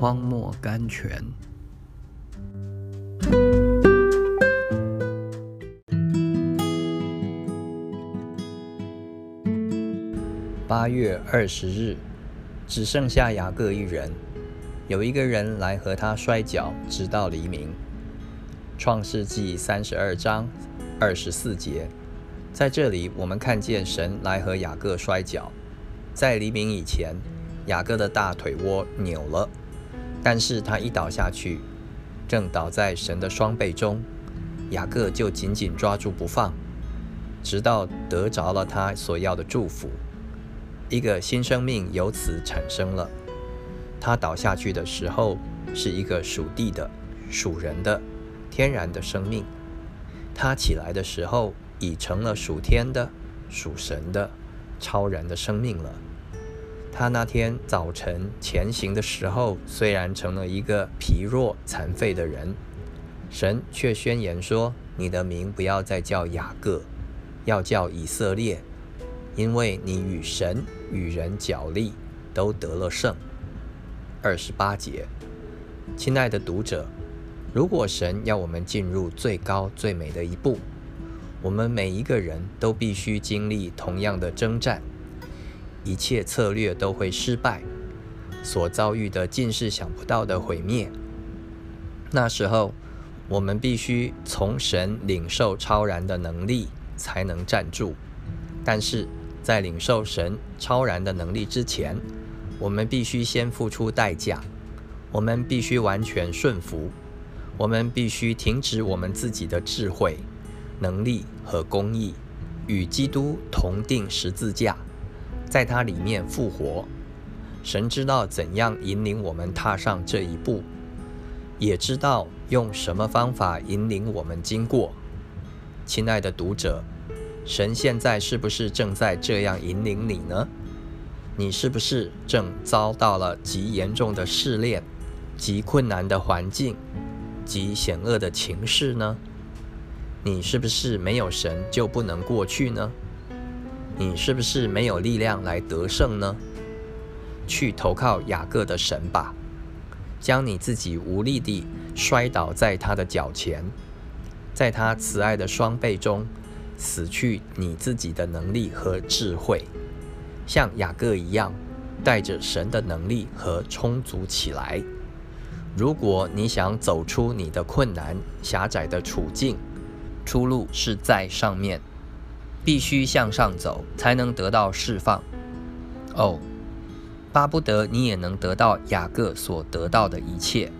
荒漠甘泉。八月二十日，只剩下雅各一人。有一个人来和他摔跤，直到黎明。创世纪三十二章二十四节，在这里我们看见神来和雅各摔跤。在黎明以前，雅各的大腿窝扭了，但是他一倒下去，正倒在神的双背中，雅各就紧紧抓住不放，直到得着了他所要的祝福。一个新生命由此产生了。他倒下去的时候，是一个属地的、属人的、天然的生命；他起来的时候，已成了属天的、属神的、超然的生命了。他那天早晨前行的时候，虽然成了一个疲弱残废的人，神却宣言说：“你的名不要再叫雅各，要叫以色列，因为你与神与人角力，都得了胜。”二十八节，亲爱的读者，如果神要我们进入最高最美的一步，我们每一个人都必须经历同样的征战，一切策略都会失败，所遭遇的尽是想不到的毁灭。那时候，我们必须从神领受超然的能力，才能站住。但是在领受神超然的能力之前，我们必须先付出代价，我们必须完全顺服，我们必须停止我们自己的智慧、能力和公义，与基督同定十字架，在它里面复活。神知道怎样引领我们踏上这一步，也知道用什么方法引领我们经过。亲爱的读者，神现在是不是正在这样引领你呢？你是不是正遭到了极严重的试炼、极困难的环境、极险恶的情势呢？你是不是没有神就不能过去呢？你是不是没有力量来得胜呢？去投靠雅各的神吧，将你自己无力地摔倒在他的脚前，在他慈爱的双臂中死去你自己的能力和智慧。像雅各一样，带着神的能力和充足起来。如果你想走出你的困难、狭窄的处境，出路是在上面，必须向上走，才能得到释放。哦，巴不得你也能得到雅各所得到的一切。